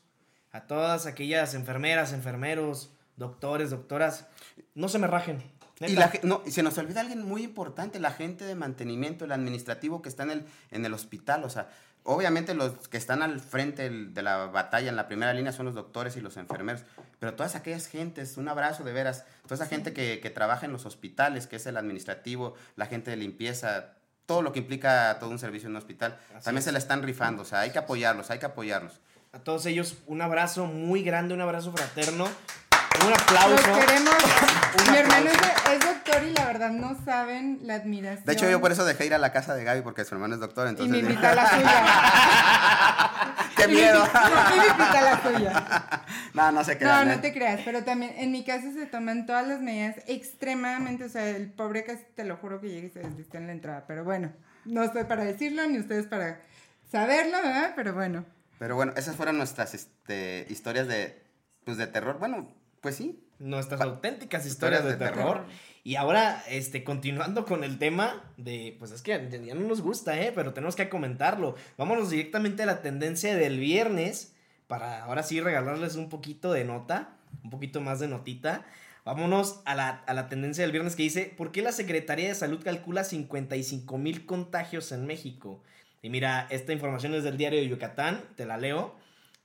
a todas aquellas enfermeras, enfermeros, doctores, doctoras, no se me rajen. Y, la no, y se nos olvida alguien muy importante, la gente de mantenimiento, el administrativo que está en el, en el hospital. O sea, obviamente los que están al frente de la batalla, en la primera línea, son los doctores y los enfermeros. Pero todas aquellas gentes, un abrazo de veras, toda esa gente que, que trabaja en los hospitales, que es el administrativo, la gente de limpieza, todo lo que implica todo un servicio en un hospital, Así también es. se la están rifando. O sea, hay que apoyarlos, hay que apoyarlos. A todos ellos, un abrazo muy grande, un abrazo fraterno. Un aplauso. Los queremos. Un Mi hermano es, doctor y la verdad no saben la admiración. De hecho, yo por eso dejé ir a la casa de Gaby, porque su hermano es doctor, Y entonces... me invita a la suya. ¡Qué miedo! Y me invita a la suya. no, no se No, crean. no ¿eh? te creas, pero también en mi casa se toman todas las medidas extremadamente, o sea, el pobre casi te lo juro que llega y se desviste en la entrada, pero bueno, no estoy para decirlo, ni ustedes para saberlo, ¿verdad? Pero bueno. Pero bueno, esas fueron nuestras este, historias de, pues, de terror. Bueno, pues sí. nuestras Pa- auténticas historias de, historias de terror. terror. Y ahora, este, continuando con el tema de, pues es que ya no nos gusta, ¿eh? Pero tenemos que comentarlo. Vámonos directamente a la tendencia del viernes para ahora sí regalarles un poquito de nota, un poquito más de notita. Vámonos a la, a la tendencia del viernes que dice, ¿por qué la Secretaría de Salud calcula 55 mil contagios en México? Y mira, esta información es del diario de Yucatán, te la leo.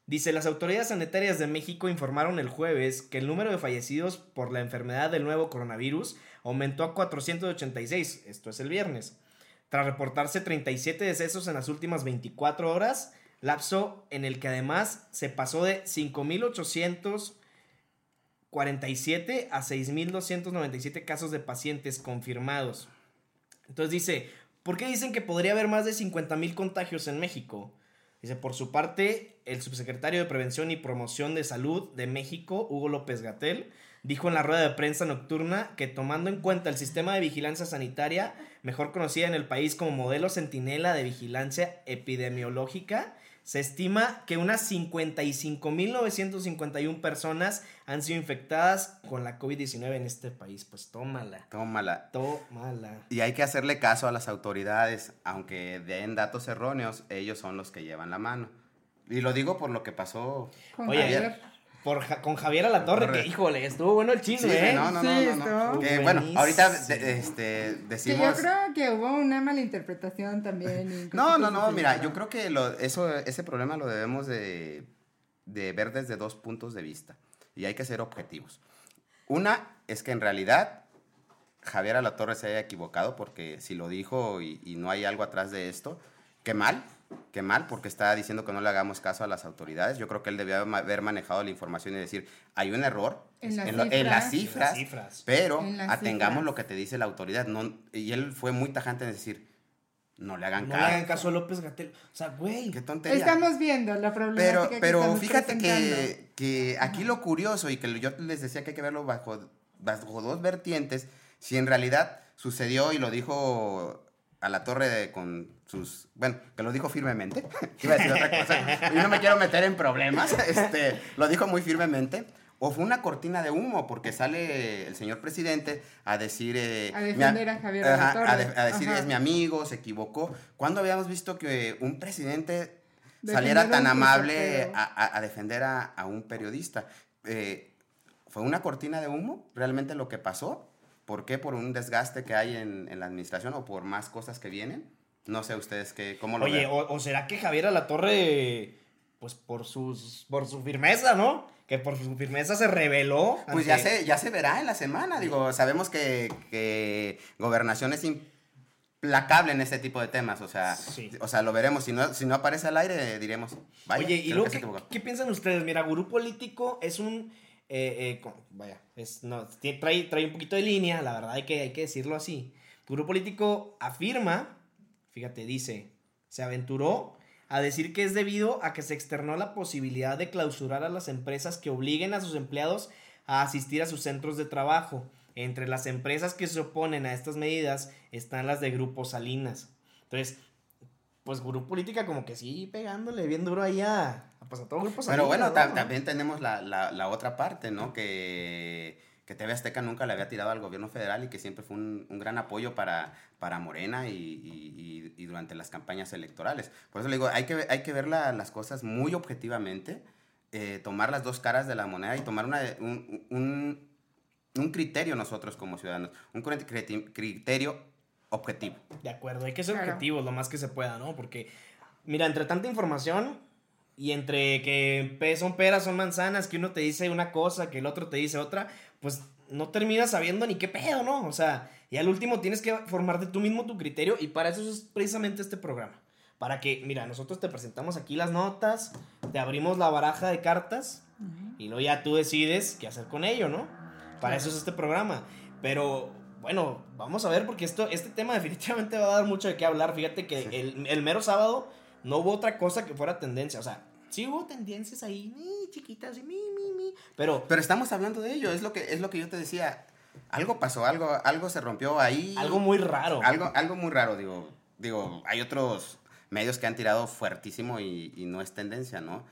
Dice, las autoridades sanitarias de México informaron el jueves que el número de fallecidos por la enfermedad del nuevo coronavirus aumentó a 486, esto es el viernes, tras reportarse 37 decesos en las últimas 24 horas, lapso en el que además se pasó de 5.847 a 6.297 casos de pacientes confirmados. Entonces dice, ¿por qué dicen que podría haber más de 50.000 contagios en México? Dice, por su parte, el subsecretario de Prevención y Promoción de Salud de México, Hugo López Gatel, dijo en la rueda de prensa nocturna que tomando en cuenta el sistema de vigilancia sanitaria, mejor conocida en el país como modelo centinela de vigilancia epidemiológica, se estima que unas 55.951 personas han sido infectadas con la COVID-19 en este país. Pues tómala, Tómala. tómala. Y hay que hacerle caso a las autoridades, aunque den datos erróneos, ellos son los que llevan la mano. Y lo digo por lo que pasó. Oye, Javier. Por, Ja- con Javier a la Torre, Torre. que híjole, estuvo bueno el chisme, Sí, ¿eh? no, no, Sí, no, no, Que, bueno, ahorita de- este, Que yo decimos... creo que hubo una malinterpretación también. y No, no, no, mira, yo creo que lo, eso, ese problema lo debemos de, de ver desde dos puntos de vista. Y hay que ser objetivos. Una es que en realidad Javier Alatorre se haya equivocado, porque si lo dijo y, y no hay algo atrás de esto, qué mal, qué mal, porque está diciendo que no le hagamos caso a las autoridades. Yo creo que él debió haber manejado la información y decir, hay un error En las lo- en las cifras. cifras, En las cifras. pero En las atengamos cifras. lo que te dice la autoridad. No, y él fue muy tajante en decir, no le hagan No caso. le hagan caso a López Gatel. O sea, güey. Qué tontería. Estamos viendo la problemática pero que pero estamos fíjate que, que aquí lo curioso y que yo les decía que hay que verlo bajo, bajo dos vertientes, si en realidad sucedió y lo dijo a la torre de- con sus, bueno, que lo dijo firmemente, iba a decir otra cosa, y no me quiero meter en problemas, este, lo dijo muy firmemente, o fue una cortina de humo, porque sale el señor presidente a decir... eh, A defender a Javier ajá, a, de- a decir, Ajá. es mi amigo, se equivocó. ¿Cuándo habíamos visto que un presidente Defender saliera tan amable a, defender a, a un periodista? Eh, fue una cortina de humo realmente lo que pasó. ¿Por qué? Por un desgaste que hay en, en la administración o por más cosas que vienen. No sé ustedes qué, cómo lo Oye, ven. o, o será que Javier Alatorre, pues por, sus, por su firmeza, ¿no? Que por su firmeza se reveló. Pues ya se, ya se verá en la semana. Digo, sabemos que, que gobernación es implacable en este tipo de temas. O sea, Sí. o sea lo veremos. Si no, si no aparece al aire, diremos. Vaya, Oye, ¿y luego que qué, qué piensan ustedes? Mira, Gurú Político es un... eh, eh, vaya, es, no, trae, un poquito de línea, la verdad hay que, hay que decirlo así. Gurú Político afirma, fíjate, dice, se aventuró a decir que es debido a que se externó la posibilidad de clausurar a las empresas que obliguen a sus empleados a asistir a sus centros de trabajo. Entre las empresas que se oponen a estas medidas están las de Grupo Salinas. Entonces, pues Gurú Política como que sí pegándole bien duro ahí a, a, pues, a todo Grupo. Pero bueno, ¿no? ta- también tenemos la, la- la otra parte, ¿no? Que, que TV Azteca nunca le había tirado al gobierno federal y que siempre fue un, un gran apoyo para, para Morena y, y- y- y durante las campañas electorales. Por eso le digo, hay que, hay que ver la- las cosas muy objetivamente, eh, tomar las dos caras de la moneda y tomar una, un, un- un criterio nosotros como ciudadanos, un criterio- objetivo. De acuerdo, hay que ser Claro. objetivos lo más que se pueda, ¿no? Porque, mira, entre tanta información y entre que son peras, son manzanas, que uno te dice una cosa, que el otro te dice otra, pues no terminas sabiendo ni qué pedo, ¿no? O sea, y al último tienes que formarte tú mismo tu criterio y para eso es precisamente este programa. Para que, mira, nosotros te presentamos aquí las notas, te abrimos la baraja de cartas y luego ya tú decides qué hacer con ello, ¿no? Para eso es este programa. Pero bueno, vamos a ver porque esto, este tema definitivamente va a dar mucho de qué hablar. Fíjate que el, el mero sábado no hubo otra cosa que fuera tendencia. O sea, sí hubo tendencias ahí, mi, chiquitas, y mi, mi, mi. Pero Pero estamos hablando de ello, es lo que, es lo que yo te decía. Algo pasó, algo, algo se rompió ahí. algo muy raro. Algo, algo muy raro, digo. Digo, hay otros medios que han tirado fuertísimo y, y no es tendencia, ¿no?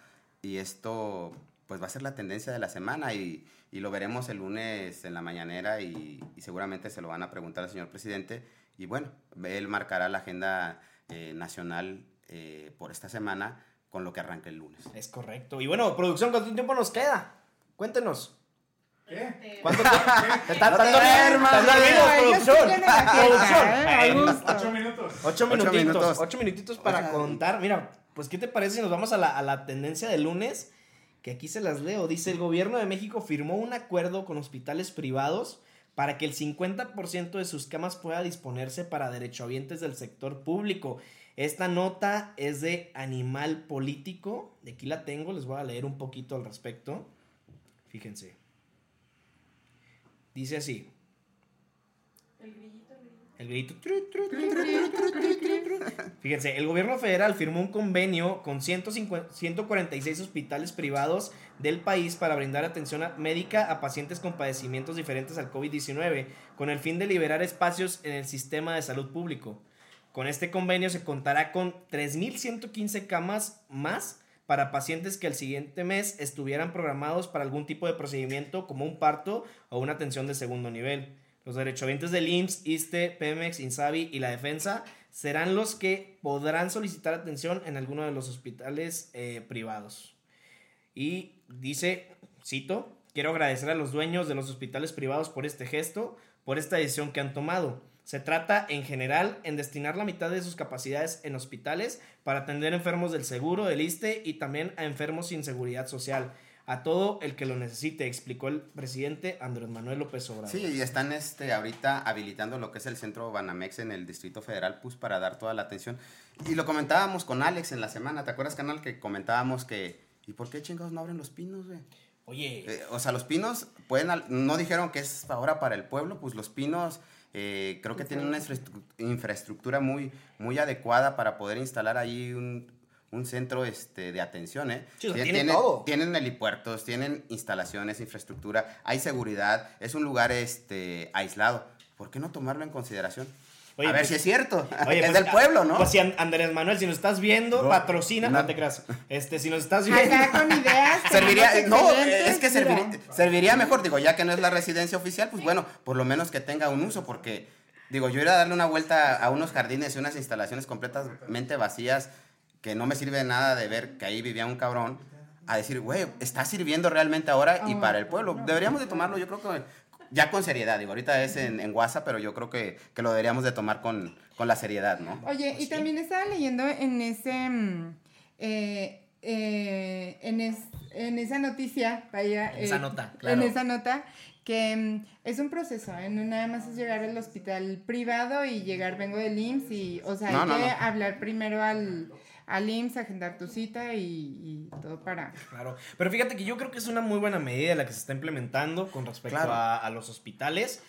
Y esto, pues va a ser la tendencia de la semana y, y lo veremos el lunes en la mañanera y, y seguramente se lo van a preguntar al señor presidente. Y bueno, él marcará la agenda eh, nacional eh, por esta semana con lo que arranque el lunes. Es correcto. Y bueno, producción, ¿cuánto tiempo nos queda? Cuéntenos. ¿Qué? ¿Cuánto tiempo? ¿Están No te Ellos producción? Ocho minutos. Ocho minutitos, ocho minutitos para contar. Mira, pues, ¿qué te parece si nos vamos a la, a la tendencia del lunes? Que aquí se las leo. Dice, el gobierno de México firmó un acuerdo con hospitales privados para que el 50% de sus camas pueda disponerse para derechohabientes del sector público. Esta nota es de Animal Político. De aquí la tengo, les voy a leer un poquito al respecto. Fíjense. Dice así. El tru, tru, tru. Fíjense, el gobierno federal firmó un convenio con 150 146 hospitales privados del país para brindar atención médica a pacientes con padecimientos diferentes al COVID-19, con el fin de liberar espacios en el sistema de salud público. Con este convenio se contará con 3.115 camas más para pacientes que el siguiente mes estuvieran programados para algún tipo de procedimiento como un parto o una atención de segundo nivel. Los derechohabientes del IMSS, ISTE, Pemex, Insabi y la Defensa serán los que podrán solicitar atención en alguno de los hospitales eh, privados. Y dice, cito, quiero agradecer a los dueños de los hospitales privados por este gesto, por esta decisión que han tomado. Se trata en general en destinar la mitad de sus capacidades en hospitales para atender enfermos del seguro, del ISTE y también a enfermos sin seguridad social. A todo el que lo necesite, explicó el presidente Andrés Manuel López Obrador. Sí, y están este, ahorita habilitando lo que es el centro Banamex en el Distrito Federal, pues para dar toda la atención. Y lo comentábamos con Alex en la semana, ¿te acuerdas, canal? Que comentábamos que, ¿y por qué chingados no abren los pinos, güey? Oye, Eh, o sea, los pinos pueden, no dijeron que es ahora para el pueblo, pues los pinos eh, creo que tienen una infraestru- infraestructura muy, muy adecuada para poder instalar ahí un, un centro este, de atención, ¿eh? Sí, tienen, todo. tienen helipuertos, tienen instalaciones, infraestructura, hay seguridad, es un lugar este, aislado. ¿Por qué no tomarlo en consideración? Oye, a ver pues- si es cierto. Oye, es pues, del pueblo, ¿no? Pues si An- Andrés Manuel, si nos estás viendo, No, patrocina. No, no. te creas. Este, si nos estás viendo. Acá con ideas. Serviría, no, es que serviría, serviría mejor, digo, ya que no es la residencia oficial, pues bueno, por lo menos que tenga un uso, porque, digo, yo ir a darle una vuelta a unos jardines y unas instalaciones completamente vacías, que no me sirve de nada de ver que ahí vivía un cabrón, a decir, güey, está sirviendo realmente ahora y para el pueblo. Deberíamos de tomarlo, yo creo que ya con seriedad, digo, ahorita es en, en WhatsApp, pero yo creo que, que lo deberíamos de tomar con, con la seriedad, ¿no? Oye, y Pues sí. también estaba leyendo en ese mm, eh, eh, en, es- en esa noticia, vaya, En esa eh, nota, en claro. esa nota que mm, es un proceso, ¿eh? no nada más es llegar al hospital privado y llegar, vengo del IMSS y, o sea, No, hay no, que no. hablar primero al, al IMSS, agendar tu cita y, y todo para... Claro, pero fíjate que yo creo que es una muy buena medida la que se está implementando con respecto Claro. a, a los hospitales,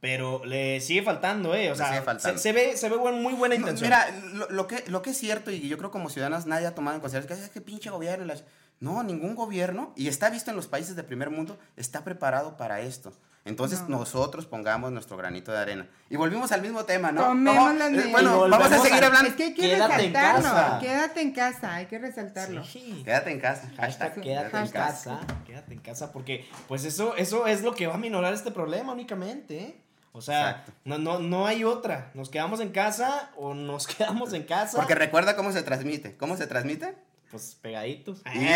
pero le sigue faltando, ¿eh? O Le sea, sigue faltando. Se, se ve, se ve buen- muy buena No, intención. mira, lo, lo que, lo que es cierto, y yo creo como ciudadanos nadie ha tomado en consideración, es que, es que pinche gobierno. No, ningún gobierno, y está visto en los países de primer mundo, está preparado para esto. Entonces No. nosotros pongamos nuestro granito de arena. Y volvimos al mismo tema, ¿no? Tomemos las Eh, medidas. bueno, vamos a seguir hablando. Es que hay que Quédate en resaltarlo, casa. quédate en casa, hay que resaltarlo. Sí. Quédate en casa. Hashtag quédate en casa, quédate en casa, porque pues eso, eso es lo que va a minorar este problema únicamente, ¿eh? O sea, Exacto. no, no, no hay otra. Nos quedamos en casa o nos quedamos en casa. Porque recuerda cómo se transmite. ¿Cómo se transmite? Pues pegaditos. Y, y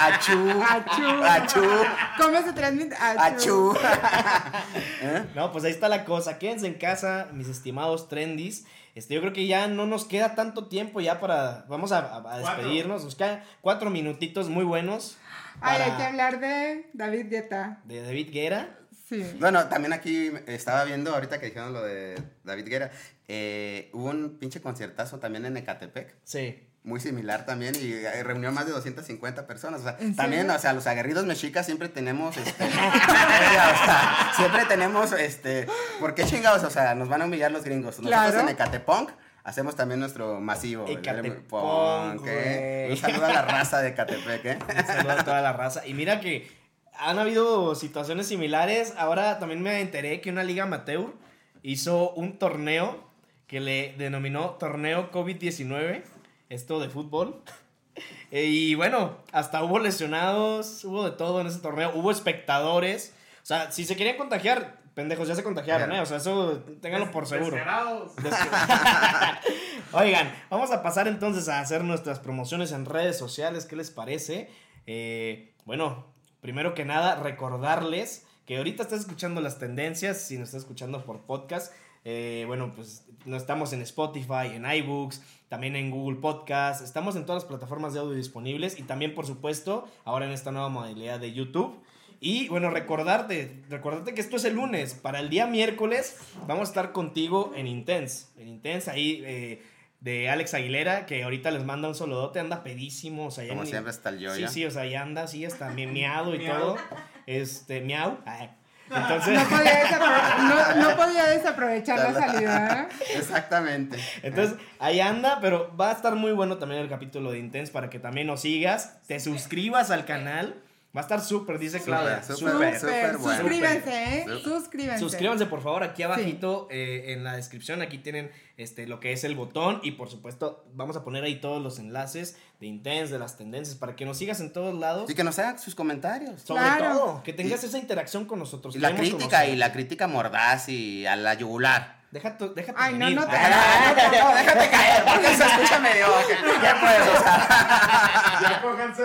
achú. Achú. Achú. ¿Cómo se transmite? Achú. Achú. ¿Eh? No, pues ahí está la cosa. Quédense en casa, mis estimados trendis. Este, yo creo que ya no nos queda tanto tiempo ya para. Vamos a, a- a despedirnos. Nos quedan cuatro minutitos muy buenos. Ay, hay que hablar de David Guetta. De David Guerra. Sí. Bueno, también aquí estaba viendo ahorita que dijeron lo de David Guerra. eh, hubo un pinche conciertazo también en Ecatepec. Sí. Muy similar también y eh, reunió más de 250 personas. O sea, ¿En también, serio? o sea, los aguerridos mexicas siempre tenemos, este, o sea, siempre tenemos, este, ¿por qué chingados? O sea, nos van a humillar los gringos. Nosotros Claro. en Ecatepunk hacemos también nuestro masivo. Ecatepunk, Punk, ¿eh? Un saludo a la raza de Ecatepec, ¿eh? Un saludo a toda la raza. Y mira que han habido situaciones similares. Ahora también me enteré que una liga amateur hizo un torneo que le denominó Torneo COVID-19. Esto de fútbol. Eh, Y bueno, hasta hubo lesionados, hubo de todo en ese torneo, hubo espectadores. O sea, si se querían contagiar, pendejos, ya se contagiaron, ¿eh? O sea, eso ténganlo por seguro. Oigan, vamos a pasar entonces a hacer nuestras promociones en redes sociales. ¿Qué les parece? Eh, bueno, primero que nada, recordarles que ahorita estás escuchando las tendencias, si nos estás escuchando por podcast. Eh, bueno, pues no estamos en Spotify, en iBooks, también en Google Podcast, estamos en todas las plataformas de audio disponibles y también, por supuesto, ahora en esta nueva modalidad de YouTube. Y bueno, recordarte, recordarte que esto es el lunes. Para el día miércoles vamos a estar contigo en Intense. En Intense, ahí eh, de Alex Aguilera, que ahorita les manda un solodote, anda pedísimo. O sea, ya Como ni- siempre está el yo Sí, ya. sí, o sea, ya anda así, está miado y todo. Este, miau. Ay. Entonces, No podía, desapro- no, no podía desaprovechar la salida. Exactamente. entonces, ahí anda, pero va a estar muy bueno también el capítulo de Intense para que también nos sigas, te suscribas al canal. Va a estar súper, dice Claudia. súper, súper. súper bueno. Suscríbanse, ¿eh? Suscríbanse. Suscríbanse por favor aquí abajito eh, en la descripción. Aquí tienen este, lo que es el botón y por supuesto vamos a poner ahí todos los enlaces de Intense, de las tendencias, para que nos sigas en todos lados. Y que nos hagan sus comentarios. Sobre Claro. todo, que tengas esa interacción con nosotros. Y la crítica, conocer. y la crítica mordaz y a la yugular. Deja tu, déjate Ay, no, venir. no te- Ah, no, déjate caer, porque se escucha medio. Ya puedes, o sea. Ya cójanse.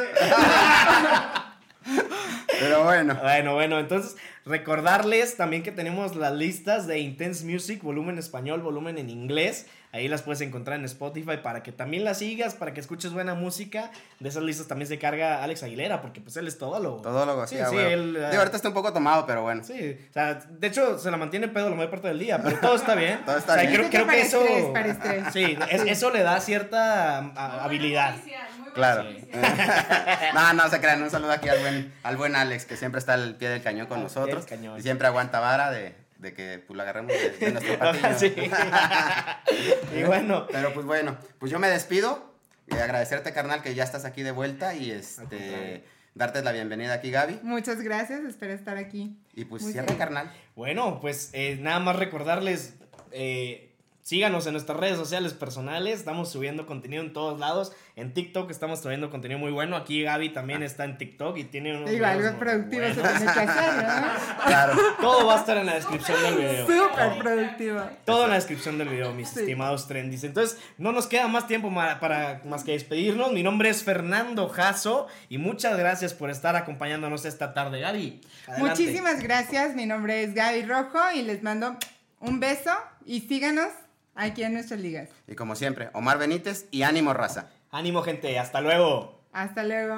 Pero bueno. Bueno, bueno, entonces recordarles también que tenemos las listas de Intense Music, volumen español, volumen en inglés. Ahí las puedes encontrar en Spotify para que también las sigas, para que escuches buena música. De esas listas también se carga Alex Aguilera, porque pues él es todólogo. Todólogo, sí, Sí, sí, bueno. él, eh, Digo, ahorita está un poco tomado, pero bueno. Sí, o sea, de hecho se la mantiene pedo la mayor parte del día, pero todo está bien. Todo está O sea, bien. Creo, que eso... estrés, para estrés. Sí, es- eso le da cierta ah, habilidad. Claro. Sí. no, no se crean. Un saludo aquí al buen, al buen Alex, que siempre está al pie del cañón con Al pie del nosotros. cañón. Y siempre aguanta vara de, de que pues, lo agarremos de, de nuestro patillo. Sí. y bueno, Pero pues bueno, pues yo me despido. Y agradecerte, carnal, que ya estás aquí de vuelta. Y este darte la bienvenida aquí, Gaby. Muchas gracias, espero estar aquí. Y pues Muy cierra, bien. carnal. Bueno, pues eh, nada más recordarles, eh, Síganos en nuestras redes sociales personales. Estamos subiendo contenido en todos lados. En TikTok estamos subiendo contenido muy bueno. Aquí Gaby también está en TikTok y tiene unos. Digo, algo productivo se buenos. tiene que hacer, ¿no? Claro. Todo va a estar en la descripción del video. Súper productivo. Todo en la descripción del video, mis Sí. estimados trendis. Entonces, no nos queda más tiempo ma- para más que despedirnos. Mi nombre es Fernando Jasso y muchas gracias por estar acompañándonos esta tarde, Gaby. adelante. Muchísimas gracias. Mi nombre es Gaby Rojo y les mando un beso y síganos aquí en nuestras ligas. Y como siempre, Omar Benítez y ánimo raza. Ánimo, gente. Hasta luego. Hasta luego.